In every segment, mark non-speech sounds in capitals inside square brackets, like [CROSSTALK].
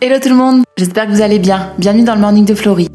Hello tout le monde, j'espère que vous allez bien. Bienvenue dans le Morning de Florie.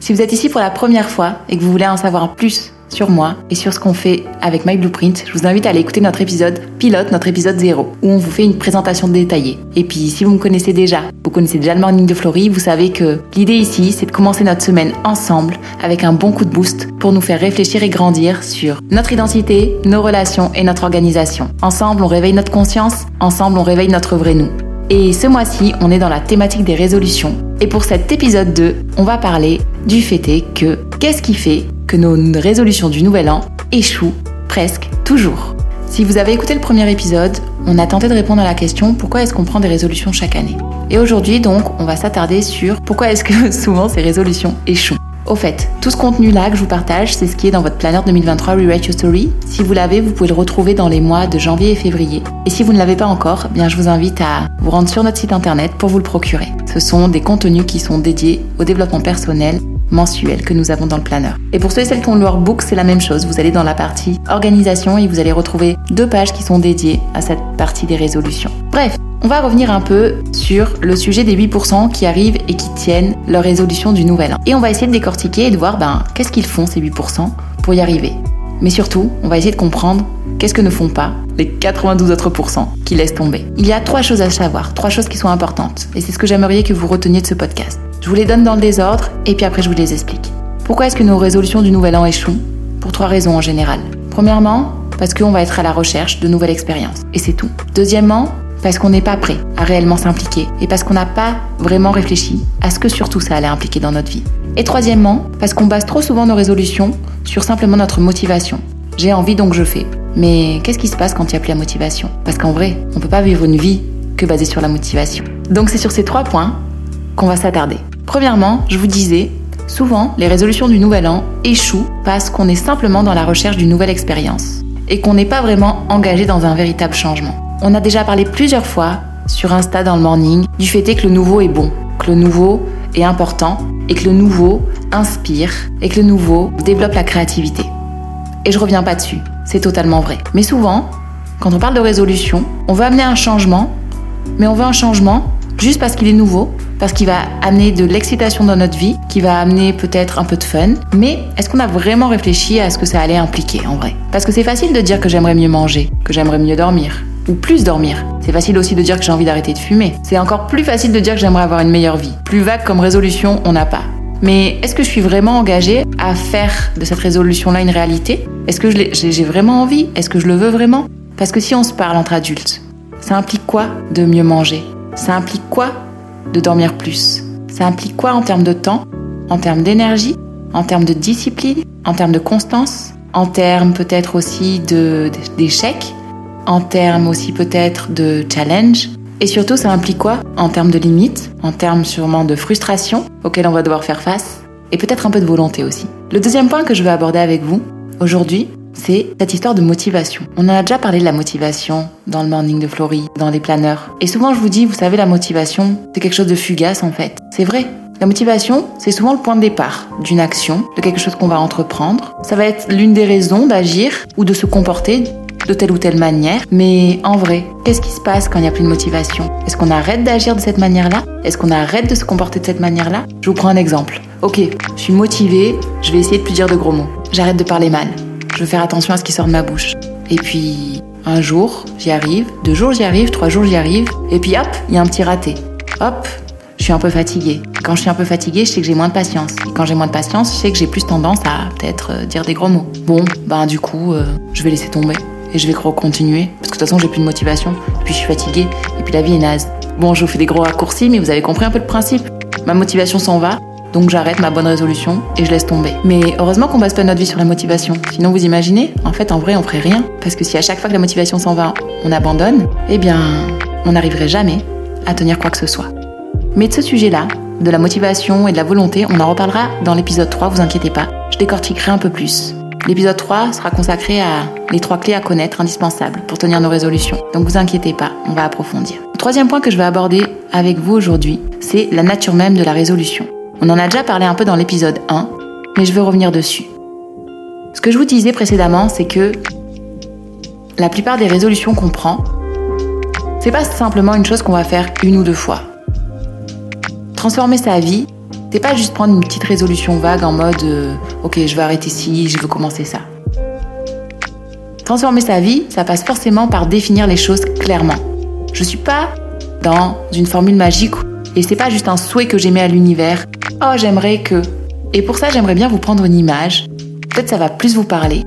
Si vous êtes ici pour la première fois et que vous voulez en savoir plus sur moi et sur ce qu'on fait avec My Blueprint, je vous invite à aller écouter notre épisode pilote, notre épisode 0, où on vous fait une présentation détaillée. Et puis si vous me connaissez déjà, vous connaissez déjà le Morning de Florie, vous savez que l'idée ici, c'est de commencer notre semaine ensemble avec un bon coup de boost pour nous faire réfléchir et grandir sur notre identité, nos relations et notre organisation. Ensemble, on réveille notre conscience, ensemble, on réveille notre vrai nous. Et ce mois-ci, on est dans la thématique des résolutions. Et pour cet épisode 2, on va parler du fait que qu'est-ce qui fait que nos résolutions du nouvel an échouent presque toujours. Si vous avez écouté le premier épisode, on a tenté de répondre à la question pourquoi est-ce qu'on prend des résolutions chaque année? Et aujourd'hui donc, on va s'attarder sur pourquoi est-ce que [LAUGHS] souvent ces résolutions échouent. Au fait, tout ce contenu-là que je vous partage, c'est ce qui est dans votre planeur 2023 Rewrite Your Story. Si vous l'avez, vous pouvez le retrouver dans les mois de janvier et février. Et si vous ne l'avez pas encore, bien je vous invite à vous rendre sur notre site internet pour vous le procurer. Ce sont des contenus qui sont dédiés au développement personnel mensuel que nous avons dans le planeur. Et pour ceux et celles qui ont le workbook, c'est la même chose. Vous allez dans la partie organisation et vous allez retrouver deux pages qui sont dédiées à cette partie des résolutions. Bref, on va revenir un peu sur le sujet des 8% qui arrivent et qui tiennent leur résolution du nouvel an. Et on va essayer de décortiquer et de voir ben, qu'est-ce qu'ils font ces 8% pour y arriver. Mais surtout, on va essayer de comprendre qu'est-ce que ne font pas les 92 autres pourcents qui laissent tomber. Il y a trois choses à savoir, trois choses qui sont importantes. Et c'est ce que j'aimerais que vous reteniez de ce podcast. Je vous les donne dans le désordre et puis après je vous les explique. Pourquoi est-ce que nos résolutions du nouvel an échouent? Pour trois raisons en général. Premièrement, parce qu'on va être à la recherche de nouvelles expériences. Et c'est tout. Deuxièmement, parce qu'on n'est pas prêt à réellement s'impliquer et parce qu'on n'a pas vraiment réfléchi à ce que surtout ça allait impliquer dans notre vie. Et troisièmement, parce qu'on base trop souvent nos résolutions sur simplement notre motivation. J'ai envie donc je fais. Mais qu'est-ce qui se passe quand il n'y a plus la motivation? Parce qu'en vrai, on ne peut pas vivre une vie que basée sur la motivation. Donc c'est sur ces trois points qu'on va s'attarder. Premièrement, je vous disais, souvent les résolutions du nouvel an échouent parce qu'on est simplement dans la recherche d'une nouvelle expérience et qu'on n'est pas vraiment engagé dans un véritable changement. On a déjà parlé plusieurs fois sur Insta dans le morning du fait que le nouveau est bon, que le nouveau est important et que le nouveau inspire et que le nouveau développe la créativité. Et je reviens pas dessus, c'est totalement vrai. Mais souvent, quand on parle de résolution, on veut amener un changement, mais on veut un changement juste parce qu'il est nouveau, parce qu'il va amener de l'excitation dans notre vie, qui va amener peut-être un peu de fun. Mais est-ce qu'on a vraiment réfléchi à ce que ça allait impliquer en vrai? Parce que c'est facile de dire que j'aimerais mieux manger, que j'aimerais mieux dormir, ou plus dormir. C'est facile aussi de dire que j'ai envie d'arrêter de fumer. C'est encore plus facile de dire que j'aimerais avoir une meilleure vie. Plus vague comme résolution, on n'a pas. Mais est-ce que je suis vraiment engagée à faire de cette résolution-là une réalité? Est-ce que j'ai vraiment envie? Est-ce que je le veux vraiment? Parce que si on se parle entre adultes, ça implique quoi de mieux manger? Ça implique quoi de dormir plus Ça implique quoi en termes de temps En termes d'énergie En termes de discipline En termes de constance En termes peut-être aussi d'échecs en termes aussi peut-être de challenge? Et surtout, ça implique quoi En termes de limites, en termes sûrement de frustration auxquelles on va devoir faire face, et peut-être un peu de volonté aussi? Le deuxième point que je veux aborder avec vous aujourd'hui, c'est cette histoire de motivation. On en a déjà parlé de la motivation dans le morning de Florie, dans les planeurs. Et souvent je vous dis, vous savez, la motivation, c'est quelque chose de fugace en fait. C'est vrai. La motivation, c'est souvent le point de départ d'une action, de quelque chose qu'on va entreprendre. Ça va être l'une des raisons d'agir ou de se comporter de telle ou telle manière. Mais en vrai, qu'est-ce qui se passe quand il n'y a plus de motivation? Est-ce qu'on arrête d'agir de cette manière-là? Est-ce qu'on arrête de se comporter de cette manière-là? Je vous prends un exemple. Ok, je suis motivée, je vais essayer de plus dire de gros mots. J'arrête de parler mal. Veux faire attention à ce qui sort de ma bouche. Et puis, un jour, j'y arrive, deux jours, j'y arrive, trois jours, j'y arrive. Et puis hop, il y a un petit raté. Hop, je suis un peu fatiguée. Quand je suis un peu fatiguée, je sais que j'ai moins de patience. Et quand j'ai moins de patience, je sais que j'ai plus tendance à peut-être euh, dire des gros mots. Bon, ben du coup, euh, je vais laisser tomber et je vais continuer parce que de toute façon j'ai plus de motivation, puis je suis fatiguée et puis la vie est naze. Bon, je vous fais des gros raccourcis, mais vous avez compris un peu le principe. Ma motivation s'en va, donc j'arrête ma bonne résolution et je laisse tomber. Mais heureusement qu'on base pas notre vie sur la motivation. Sinon, vous imaginez, en fait, en vrai, on ferait rien. Parce que si à chaque fois que la motivation s'en va, on abandonne, eh bien, on n'arriverait jamais à tenir quoi que ce soit. Mais de ce sujet-là, de la motivation et de la volonté, on en reparlera dans l'épisode 3, vous inquiétez pas. Je décortiquerai un peu plus. L'épisode 3 sera consacré à les trois clés à connaître indispensables pour tenir nos résolutions. Donc vous inquiétez pas, on va approfondir. Le troisième point que je vais aborder avec vous aujourd'hui, c'est la nature même de la résolution. On en a déjà parlé un peu dans l'épisode 1, mais je veux revenir dessus. Ce que je vous disais précédemment, c'est que la plupart des résolutions qu'on prend, c'est pas simplement une chose qu'on va faire une ou deux fois. Transformer sa vie, c'est pas juste prendre une petite résolution vague en mode euh, ok, je vais arrêter ci, je veux commencer ça. Transformer sa vie, ça passe forcément par définir les choses clairement. Je suis pas dans une formule magique et c'est pas juste un souhait que j'aimais à l'univers. Oh, j'aimerais que. Et pour ça, j'aimerais bien vous prendre une image. Peut-être ça va plus vous parler.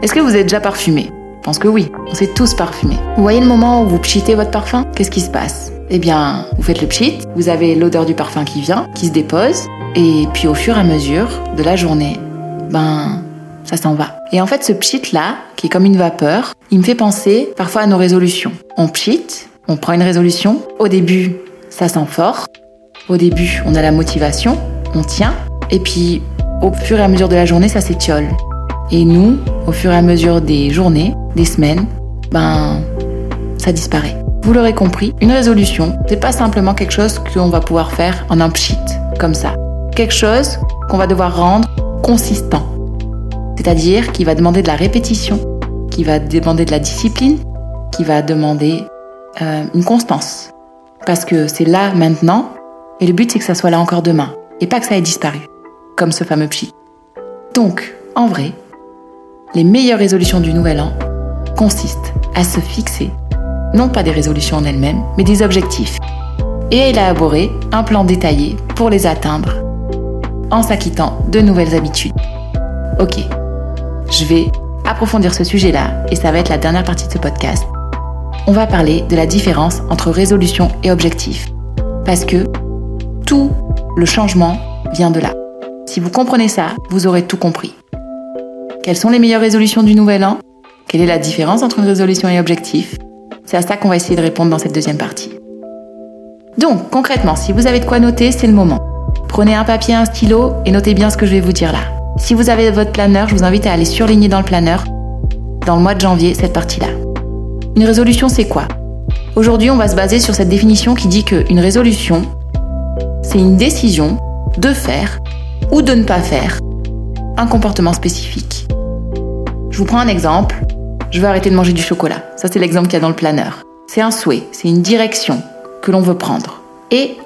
Est-ce que vous êtes déjà parfumé? Je pense que oui, on s'est tous parfumés. Vous voyez le moment où vous pchitez votre parfum? Qu'est-ce qui se passe? Eh bien, vous faites le pchit, vous avez l'odeur du parfum qui vient, qui se dépose, et puis au fur et à mesure de la journée, ben, ça s'en va. Et en fait, ce pchit là, qui est comme une vapeur, il me fait penser parfois à nos résolutions. On pchit, on prend une résolution. Au début, ça sent fort. Au début, on a la motivation, on tient. Et puis, au fur et à mesure de la journée, ça s'étiole. Et nous, au fur et à mesure des journées, des semaines, ben, ça disparaît. Vous l'aurez compris, une résolution, c'est pas simplement quelque chose qu'on va pouvoir faire en un pchit, comme ça. Quelque chose qu'on va devoir rendre consistant. C'est-à-dire qui va demander de la répétition, qui va demander de la discipline, qui va demander euh, une constance. Parce que c'est là maintenant, et le but c'est que ça soit là encore demain, et pas que ça ait disparu, comme ce fameux pchit. Donc, en vrai, les meilleures résolutions du nouvel an consistent à se fixer, non pas des résolutions en elles-mêmes, mais des objectifs, et à élaborer un plan détaillé pour les atteindre en s'acquittant de nouvelles habitudes. Ok, je vais approfondir ce sujet-là et ça va être la dernière partie de ce podcast on va parler de la différence entre résolution et objectif. Parce que tout le changement vient de là. Si vous comprenez ça, vous aurez tout compris. Quelles sont les meilleures résolutions du nouvel an? Quelle est la différence entre une résolution et objectif? C'est à ça qu'on va essayer de répondre dans cette deuxième partie. Donc, concrètement, si vous avez de quoi noter, c'est le moment. Prenez un papier, un stylo et notez bien ce que je vais vous dire là. Si vous avez votre planeur, je vous invite à aller surligner dans le planeur, dans le mois de janvier, cette partie-là. Une résolution, c'est quoi? Aujourd'hui, on va se baser sur cette définition qui dit qu'une résolution, c'est une décision de faire ou de ne pas faire un comportement spécifique. Je vous prends un exemple. Je veux arrêter de manger du chocolat. Ça, c'est l'exemple qu'il y a dans le planeur. C'est un souhait, c'est une direction que l'on veut prendre. Et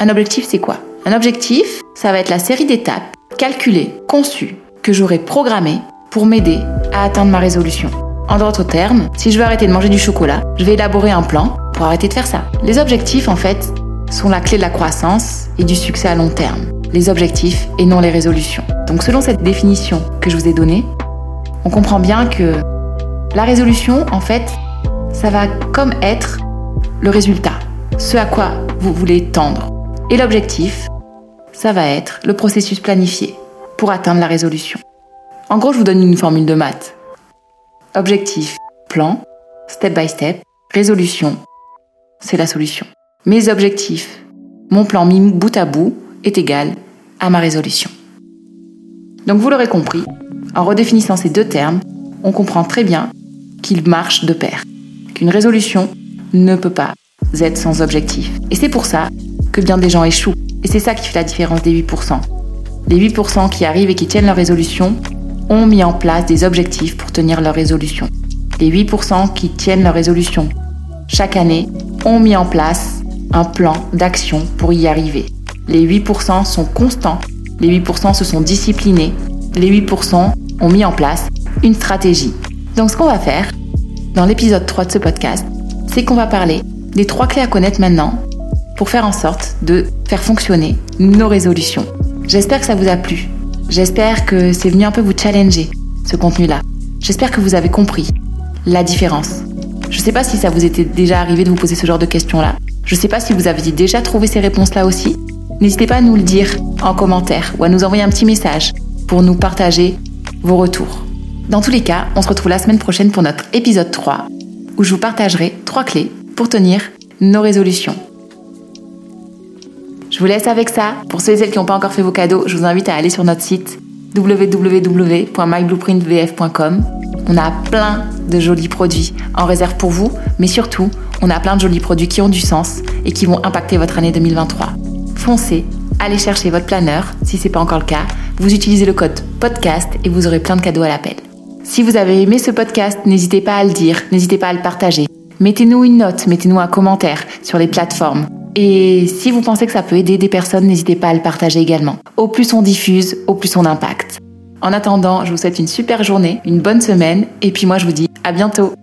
un objectif, c'est quoi? Un objectif, ça va être la série d'étapes calculées, conçues, que j'aurai programmées pour m'aider à atteindre ma résolution. En d'autres termes, si je veux arrêter de manger du chocolat, je vais élaborer un plan pour arrêter de faire ça. Les objectifs, en fait, sont la clé de la croissance et du succès à long terme. Les objectifs et non les résolutions. Donc selon cette définition que je vous ai donnée, on comprend bien que la résolution, en fait, ça va comme être le résultat, ce à quoi vous voulez tendre. Et l'objectif, ça va être le processus planifié pour atteindre la résolution. En gros, je vous donne une formule de maths. Objectif, plan, step by step, résolution, c'est la solution. Mes objectifs, mon plan mis bout à bout est égal à ma résolution. Donc vous l'aurez compris, en redéfinissant ces deux termes, on comprend très bien qu'ils marchent de pair, qu'une résolution ne peut pas être sans objectif. Et c'est pour ça que bien des gens échouent. Et c'est ça qui fait la différence des 8%. Les 8% qui arrivent et qui tiennent leur résolution ont mis en place des objectifs pour tenir leur résolution. Les 8% qui tiennent leur résolution chaque année ont mis en place un plan d'action pour y arriver. Les 8% sont constants, les 8% se sont disciplinés, les 8% ont mis en place une stratégie. Donc ce qu'on va faire dans l'épisode 3 de ce podcast, c'est qu'on va parler des trois clés à connaître maintenant pour faire en sorte de faire fonctionner nos résolutions. J'espère que ça vous a plu. J'espère que c'est venu un peu vous challenger, ce contenu-là. J'espère que vous avez compris la différence. Je ne sais pas si ça vous était déjà arrivé de vous poser ce genre de questions-là. Je ne sais pas si vous aviez déjà trouvé ces réponses-là aussi. N'hésitez pas à nous le dire en commentaire ou à nous envoyer un petit message pour nous partager vos retours. Dans tous les cas, on se retrouve la semaine prochaine pour notre épisode 3 où je vous partagerai trois clés pour tenir nos résolutions. Je vous laisse avec ça. Pour ceux et celles qui n'ont pas encore fait vos cadeaux, je vous invite à aller sur notre site www.myblueprintvf.com. On a plein de jolis produits en réserve pour vous, mais surtout, on a plein de jolis produits qui ont du sens et qui vont impacter votre année 2023. Foncez, allez chercher votre planeur si ce n'est pas encore le cas. Vous utilisez le code podcast et vous aurez plein de cadeaux à l'appel. Si vous avez aimé ce podcast, n'hésitez pas à le dire, n'hésitez pas à le partager. Mettez-nous une note, mettez-nous un commentaire sur les plateformes Et si vous pensez que ça peut aider des personnes, n'hésitez pas à le partager également. Au plus on diffuse, au plus on impacte. En attendant, je vous souhaite une super journée, une bonne semaine, et puis moi je vous dis à bientôt